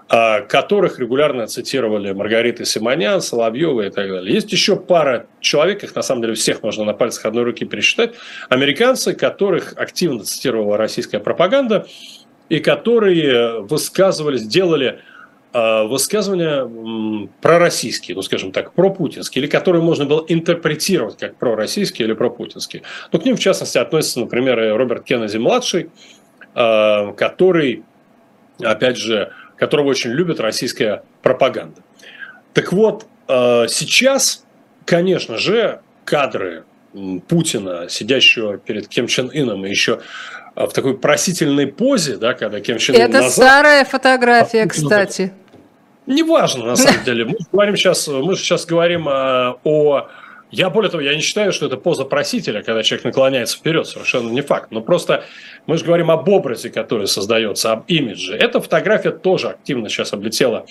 [SPEAKER 2] э, которых регулярно цитировали Маргарита Симонян, Соловьева и так далее. Есть еще пара человек, их на самом деле всех можно на пальцах одной руки пересчитать, американцы, которых активно цитировала российская пропаганда, и которые высказывались, делали высказывания пророссийские, ну, скажем так, пропутинские, или которые можно было интерпретировать как пророссийские или пропутинские. Ну, к ним, в частности, относится, например, и Роберт Кеннеди-младший, э, который, опять же, которого очень любит российская пропаганда. Так вот, э, сейчас, конечно же, кадры Путина, сидящего перед Ким Чен Ином, и еще в такой просительной позе, да, когда Ким Чен Ын
[SPEAKER 1] Это назад, старая фотография, а кстати.
[SPEAKER 2] Неважно, на самом деле. Мы говорим сейчас, мы сейчас говорим о, о я, более того, я не считаю, что это поза просителя, когда человек наклоняется вперед, совершенно не факт. Но просто мы же говорим об образе, который создается, об имидже. Эта фотография тоже активно сейчас облетела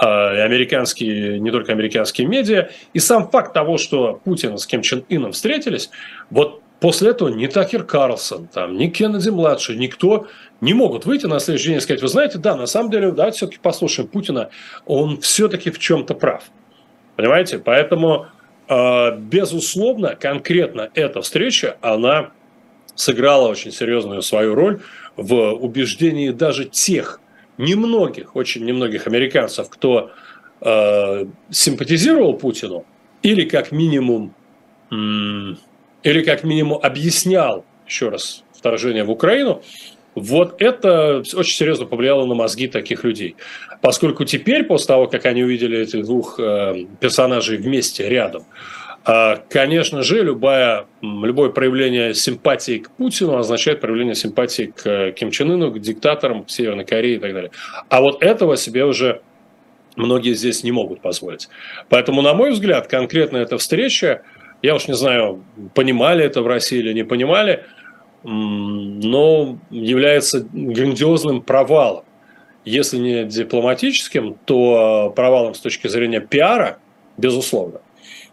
[SPEAKER 2] э, американские, не только американские медиа. И сам факт того, что Путин с Ким Чен Ином встретились, вот После этого ни Такер Карлсон, там, ни Кеннеди-младший, никто не могут выйти на следующий день и сказать, вы знаете, да, на самом деле, давайте все-таки послушаем Путина, он все-таки в чем-то прав. Понимаете? Поэтому, э, безусловно, конкретно эта встреча, она сыграла очень серьезную свою роль в убеждении даже тех немногих, очень немногих американцев, кто э, симпатизировал Путину, или как минимум или как минимум объяснял, еще раз, вторжение в Украину, вот это очень серьезно повлияло на мозги таких людей. Поскольку теперь, после того, как они увидели этих двух э, персонажей вместе, рядом, э, конечно же, любое, любое проявление симпатии к Путину означает проявление симпатии к э, Ким Чен Ыну, к диктаторам, к Северной Корее и так далее. А вот этого себе уже многие здесь не могут позволить. Поэтому, на мой взгляд, конкретно эта встреча – я уж не знаю, понимали это в России или не понимали, но является грандиозным провалом. Если не дипломатическим, то провалом с точки зрения пиара, безусловно.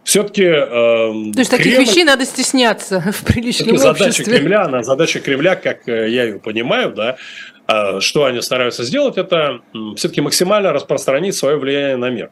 [SPEAKER 2] Все-таки... Э,
[SPEAKER 1] то есть Кремль... таких вещей надо стесняться в приличном
[SPEAKER 2] задача обществе. Кремля, она, задача Кремля, как э, я ее понимаю, да, э, что они стараются сделать, это все-таки максимально распространить свое влияние на мир.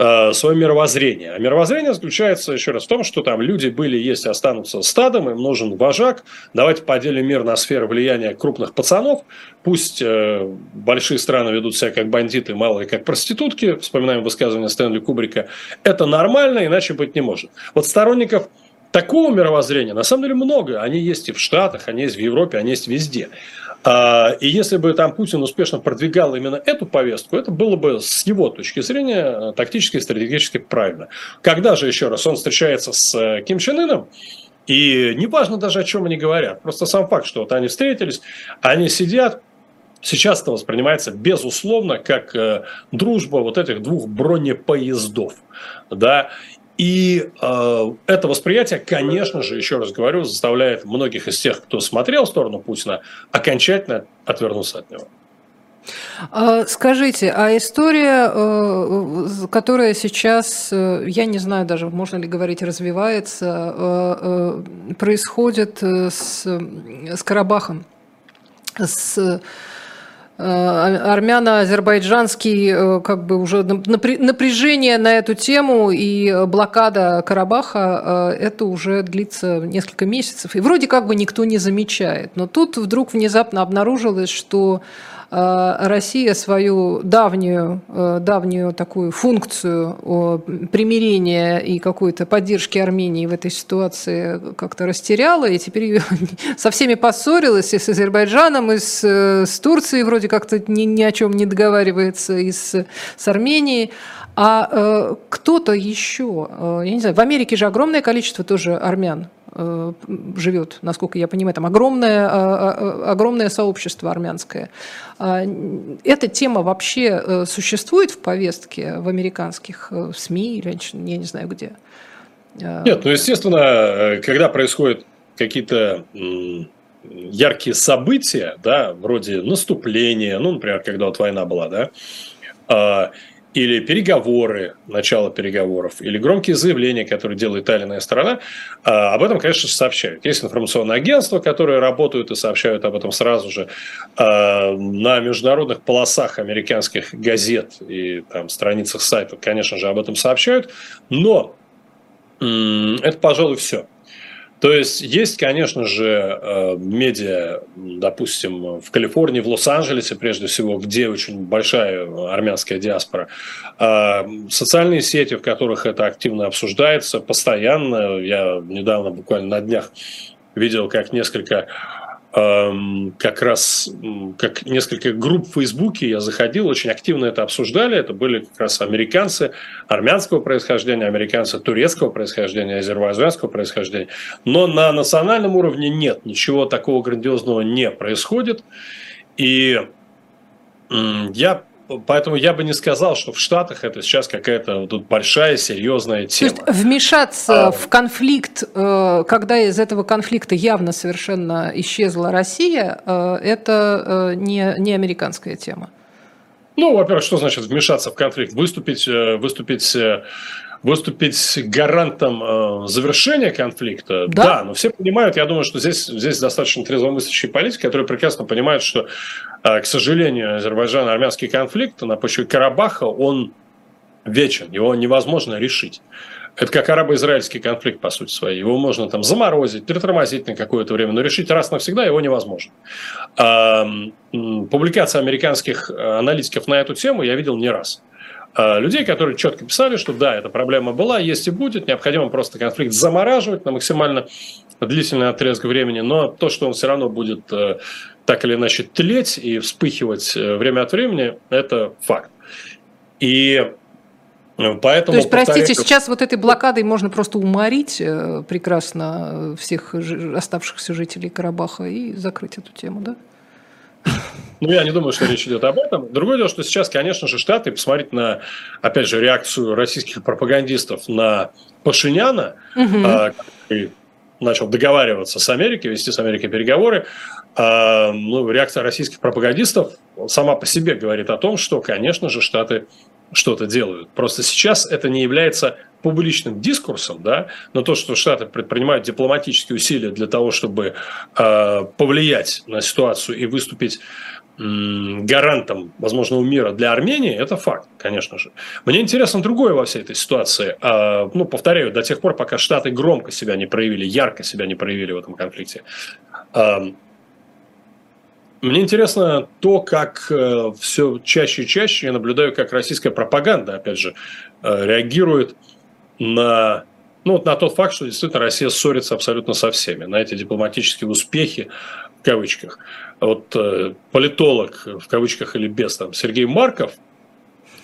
[SPEAKER 2] Э, свое мировоззрение. А мировоззрение заключается, еще раз, в том, что там люди были, есть и останутся стадом, им нужен вожак. Давайте поделим мир на сферы влияния крупных пацанов. Пусть э, большие страны ведут себя как бандиты, малые как проститутки. Вспоминаем высказывание Стэнли Кубрика. Это нормально, иначе быть не может. Вот сторонников такого мировоззрения на самом деле много. Они есть и в Штатах, они есть в Европе, они есть везде. А, и если бы там Путин успешно продвигал именно эту повестку, это было бы с его точки зрения э, тактически и стратегически правильно. Когда же, еще раз, он встречается с э, Ким Чен Ыном, и неважно даже, о чем они говорят, просто сам факт, что вот они встретились, они сидят, сейчас это воспринимается, безусловно, как э, дружба вот этих двух бронепоездов. Да? И э, это восприятие, конечно же, еще раз говорю, заставляет многих из тех, кто смотрел в сторону Путина, окончательно отвернуться от него.
[SPEAKER 1] А, скажите, а история, э, которая сейчас, э, я не знаю даже, можно ли говорить, развивается, э, происходит с, с Карабахом, с армяно-азербайджанский э, как бы уже напряжение на эту тему и блокада Карабаха э, это уже длится несколько месяцев. И вроде как бы никто не замечает но тут вдруг внезапно обнаружилось что Э, Россия свою давнюю, э, давнюю такую функцию примирения и какой-то поддержки Армении в этой ситуации как-то растеряла, и теперь со всеми поссорилась, и с Азербайджаном, и с, э, с Турцией вроде как-то ни, ни о чем не договаривается, и с, с Арменией. А э, кто-то еще, э, я не знаю, в Америке же огромное количество тоже армян э, живет, насколько я понимаю, там огромное, э, э, огромное сообщество армянское. Э, эта тема вообще э, существует в повестке в американских э, СМИ или я не знаю где?
[SPEAKER 2] Нет, ну естественно, когда происходят какие-то яркие события, да, вроде наступления, ну, например, когда вот война была, да, или переговоры, начало переговоров, или громкие заявления, которые делает та или иная сторона, а, об этом, конечно, сообщают. Есть информационные агентства, которые работают и сообщают об этом сразу же а, на международных полосах американских газет и там, страницах сайтов, конечно же, об этом сообщают, но это, пожалуй, все. То есть есть, конечно же, э, медиа, допустим, в Калифорнии, в Лос-Анджелесе, прежде всего, где очень большая армянская диаспора, а, социальные сети, в которых это активно обсуждается постоянно. Я недавно, буквально на днях, видел, как несколько как раз как несколько групп в Фейсбуке я заходил, очень активно это обсуждали. Это были как раз американцы армянского происхождения, американцы турецкого происхождения, азербайджанского происхождения. Но на национальном уровне нет, ничего такого грандиозного не происходит. И я Поэтому я бы не сказал, что в Штатах это сейчас какая-то тут большая, серьезная тема.
[SPEAKER 1] То есть вмешаться а... в конфликт, э, когда из этого конфликта явно совершенно исчезла Россия, э, это э, не, не американская тема.
[SPEAKER 2] Ну, во-первых, что значит вмешаться в конфликт? Выступить, выступить выступить гарантом э, завершения конфликта, да? да, но все понимают, я думаю, что здесь, здесь достаточно трезвомыслящие политики, которые прекрасно понимают, что, э, к сожалению, Азербайджан-армянский конфликт на почве Карабаха, он вечен, его невозможно решить. Это как арабо-израильский конфликт, по сути своей. Его можно там заморозить, притормозить на какое-то время, но решить раз навсегда его невозможно. А, публикация американских э, аналитиков на эту тему я видел не раз. А, людей, которые четко писали, что да, эта проблема была, есть и будет, необходимо просто конфликт замораживать на максимально длительный отрезок времени, но то, что он все равно будет э, так или иначе тлеть и вспыхивать э, время от времени, это факт. И
[SPEAKER 1] э, Поэтому, То есть, повторяю... простите, сейчас вот этой блокадой можно просто уморить прекрасно всех оставшихся жителей Карабаха и закрыть эту тему, да?
[SPEAKER 2] Ну, я не думаю, что речь идет об этом. Другое дело, что сейчас, конечно же, Штаты, посмотреть на, опять же, реакцию российских пропагандистов на Пашиняна, угу. который начал договариваться с Америкой, вести с Америкой переговоры, а, ну, реакция российских пропагандистов сама по себе говорит о том, что, конечно же, Штаты что-то делают. Просто сейчас это не является публичным дискурсом, да, но то, что Штаты предпринимают дипломатические усилия для того, чтобы э, повлиять на ситуацию и выступить гарантом возможного мира для Армении, это факт, конечно же. Мне интересно другое во всей этой ситуации. А, ну, повторяю, до тех пор, пока Штаты громко себя не проявили, ярко себя не проявили в этом конфликте. А, мне интересно то, как э, все чаще и чаще я наблюдаю, как российская пропаганда, опять же, э, реагирует на, ну, на тот факт, что действительно Россия ссорится абсолютно со всеми, на эти дипломатические успехи, в кавычках. Вот э, политолог, в кавычках или без, там, Сергей Марков,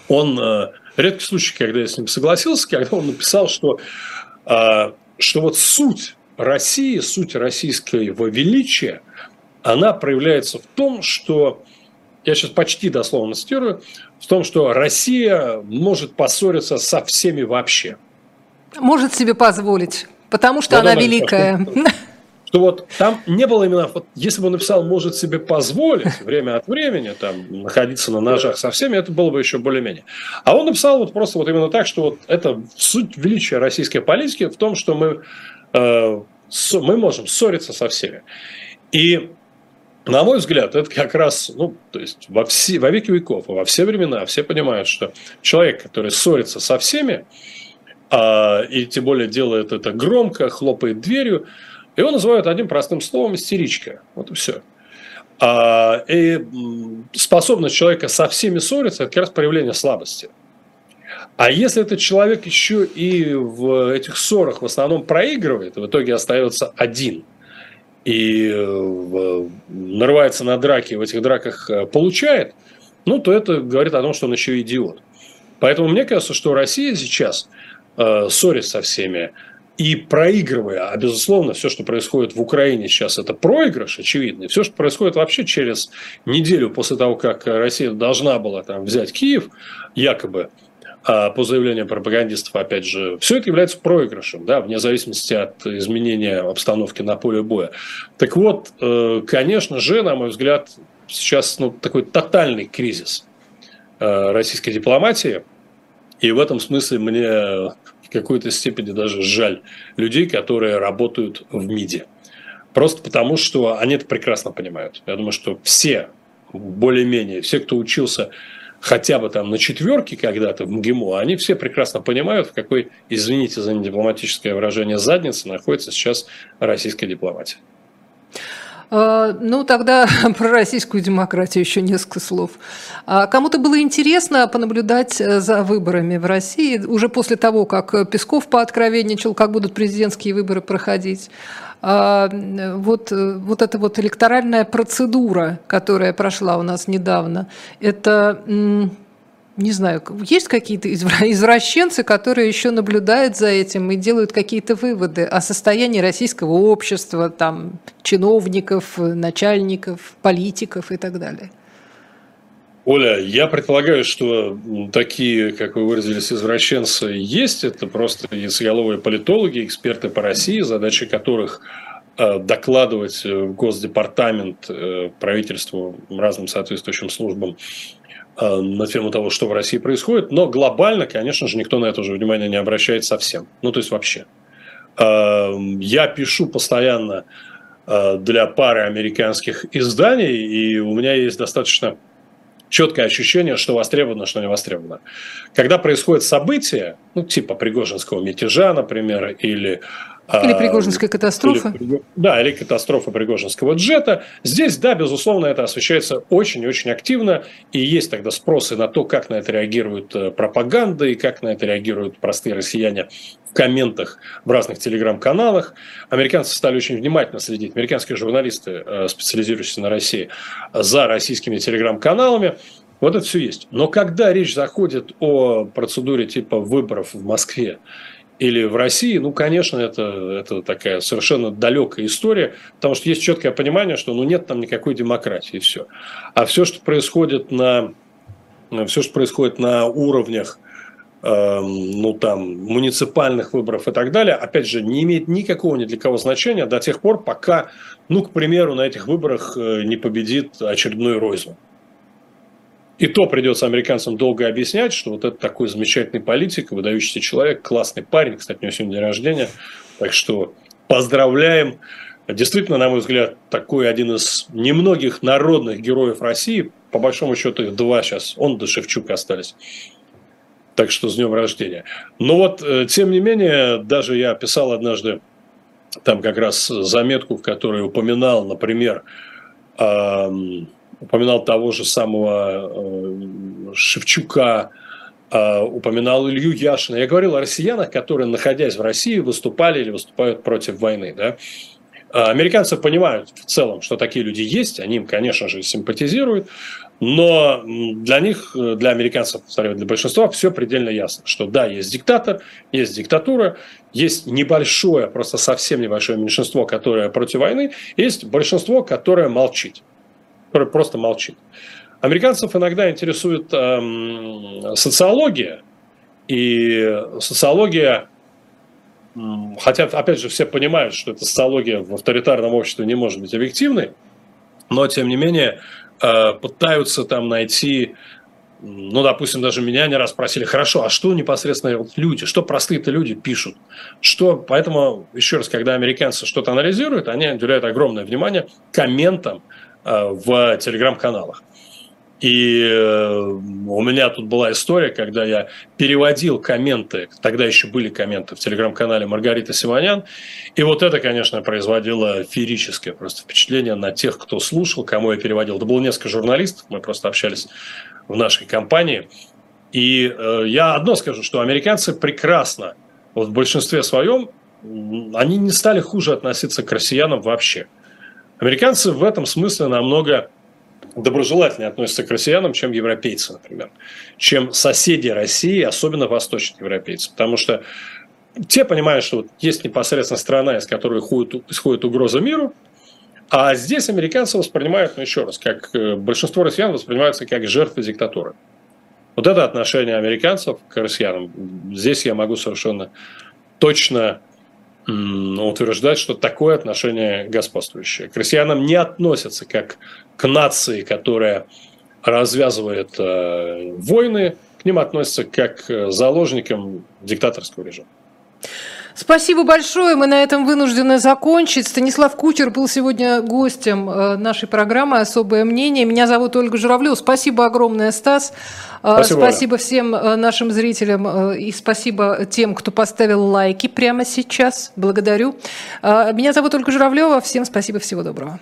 [SPEAKER 2] он, редкий случай, когда я с ним согласился, когда он написал, что, что вот суть России, суть российского величия – она проявляется в том, что, я сейчас почти дословно цитирую, в том, что Россия может поссориться со всеми вообще.
[SPEAKER 1] Может себе позволить, потому что вот она великая.
[SPEAKER 2] Что, вот там не было именно, вот, если бы он написал «может себе позволить» время от времени там, находиться на ножах со всеми, это было бы еще более-менее. А он написал вот просто вот именно так, что вот это суть величия российской политики в том, что мы, э, мы можем ссориться со всеми. И на мой взгляд, это как раз, ну, то есть во, все, во веки веков, во все времена все понимают, что человек, который ссорится со всеми, и тем более делает это громко, хлопает дверью, его называют одним простым словом истеричка. Вот и все. А, и способность человека со всеми ссориться – это как раз проявление слабости. А если этот человек еще и в этих ссорах в основном проигрывает, в итоге остается один – и нарывается на драки, в этих драках э, получает, ну, то это говорит о том, что он еще идиот. Поэтому мне кажется, что Россия сейчас э, ссорится со всеми и проигрывая, а безусловно, все, что происходит в Украине сейчас, это проигрыш очевидный. Все, что происходит вообще через неделю после того, как Россия должна была там взять Киев, якобы, а по заявлению пропагандистов, опять же, все это является проигрышем, да, вне зависимости от изменения обстановки на поле боя. Так вот, э, конечно же, на мой взгляд, сейчас ну, такой тотальный кризис э, российской дипломатии, И в этом смысле мне какой-то степени даже жаль людей, которые работают в МИДе. Просто потому, что они это прекрасно понимают. Я думаю, что все, более-менее, все, кто учился хотя бы там на четверке когда-то в МГИМО, они все прекрасно понимают, в какой, извините за дипломатическое выражение, заднице находится сейчас российская дипломатия.
[SPEAKER 1] А, ну, тогда про российскую демократию еще несколько слов. А кому-то было интересно понаблюдать э, за выборами в России уже после того, как Песков пооткровенничал, как будут президентские выборы проходить. А, вот, э, вот эта вот электоральная процедура, которая прошла у нас недавно, это не знаю, есть какие-то извращенцы, которые еще наблюдают за этим и делают какие-то выводы о состоянии российского общества, там, чиновников, начальников, политиков и так далее?
[SPEAKER 2] Оля, я предполагаю, что такие, как вы выразились, извращенцы есть. Это просто яйцеголовые политологи, эксперты по России, задача которых э, докладывать в Госдепартамент, э, правительству, разным соответствующим службам э, на тему того, что в России происходит. Но глобально, конечно же, никто на это уже внимание не обращает совсем. Ну, то есть вообще. Я пишу постоянно для пары американских изданий, и у меня есть достаточно четкое ощущение, что востребовано, что не востребовано. Когда происходит событие, ну, типа Пригожинского мятежа, например, или
[SPEAKER 1] или а, Пригожинская катастрофа.
[SPEAKER 2] Или, да, или катастрофа Пригожинского джета. Здесь, да, безусловно, это освещается очень и очень активно, и есть тогда спросы на то, как на это реагирует э, пропаганда и как на это реагируют простые россияне в комментах в разных телеграм-каналах. Американцы стали очень внимательно следить, американские журналисты, э, специализирующиеся на России, за российскими телеграм-каналами. Вот это все есть. Но когда речь заходит о процедуре типа выборов в Москве, или в России, ну, конечно, это, это такая совершенно далекая история, потому что есть четкое понимание, что ну, нет там никакой демократии, и все. А все, что происходит на, все, что происходит на уровнях э, ну, там, муниципальных выборов и так далее, опять же, не имеет никакого ни для кого значения до тех пор, пока, ну, к примеру, на этих выборах э, не победит очередной Ройзман. И то придется американцам долго объяснять, что вот это такой замечательный политик, выдающийся человек, классный парень. Кстати, у него сегодня день рождения. Так что поздравляем. Действительно, на мой взгляд, такой один из немногих народных героев России. По большому счету их два сейчас. Он да Шевчук остались. Так что с днем рождения. Но вот, э, тем не менее, даже я писал однажды там как раз заметку, в которой упоминал, например, упоминал того же самого э, Шевчука, э, упоминал Илью Яшина. Я говорил о россиянах, которые, находясь в России, выступали или выступают против войны. Да? А американцы понимают в целом, что такие люди есть, они им, конечно же, симпатизируют, но для них, для американцев, для большинства все предельно ясно, что да, есть диктатор, есть диктатура, есть небольшое, просто совсем небольшое меньшинство, которое против войны, есть большинство, которое молчит который просто молчит. Американцев иногда интересует эм, социология, и социология, хотя, опять же, все понимают, что эта социология в авторитарном обществе не может быть объективной, но, тем не менее, э, пытаются там найти ну, допустим, даже меня не раз спросили, хорошо, а что непосредственно люди, что простые-то люди пишут? Что, поэтому, еще раз, когда американцы что-то анализируют, они уделяют огромное внимание комментам в телеграм-каналах. И э, у меня тут была история, когда я переводил комменты, тогда еще были комменты в телеграм-канале Маргарита Симонян, и вот это, конечно, производило феерическое просто впечатление на тех, кто слушал, кому я переводил. Это было несколько журналистов, мы просто общались в нашей компании. И э, я одно скажу, что американцы прекрасно, вот в большинстве своем, они не стали хуже относиться к россиянам вообще. Американцы в этом смысле намного доброжелательнее относятся к россиянам, чем европейцы, например, чем соседи России, особенно восточные европейцы. Потому что те понимают, что вот есть непосредственно страна, из которой исходит, исходит угроза миру, а здесь американцы воспринимают, ну еще раз, как э, большинство россиян воспринимаются как жертвы диктатуры. Вот это отношение американцев к россиянам. Здесь я могу совершенно точно утверждать, что такое отношение господствующее. К россиянам не относятся как к нации, которая развязывает э, войны, к ним относятся как к заложникам диктаторского режима.
[SPEAKER 1] Спасибо большое. Мы на этом вынуждены закончить. Станислав Кучер был сегодня гостем э, нашей программы «Особое мнение». Меня зовут Ольга Журавлева. Спасибо огромное, Стас. Э, спасибо, спасибо всем э, нашим зрителям и спасибо тем, кто поставил лайки прямо сейчас. Благодарю. Меня зовут Ольга Журавлева. Всем спасибо. Всего доброго.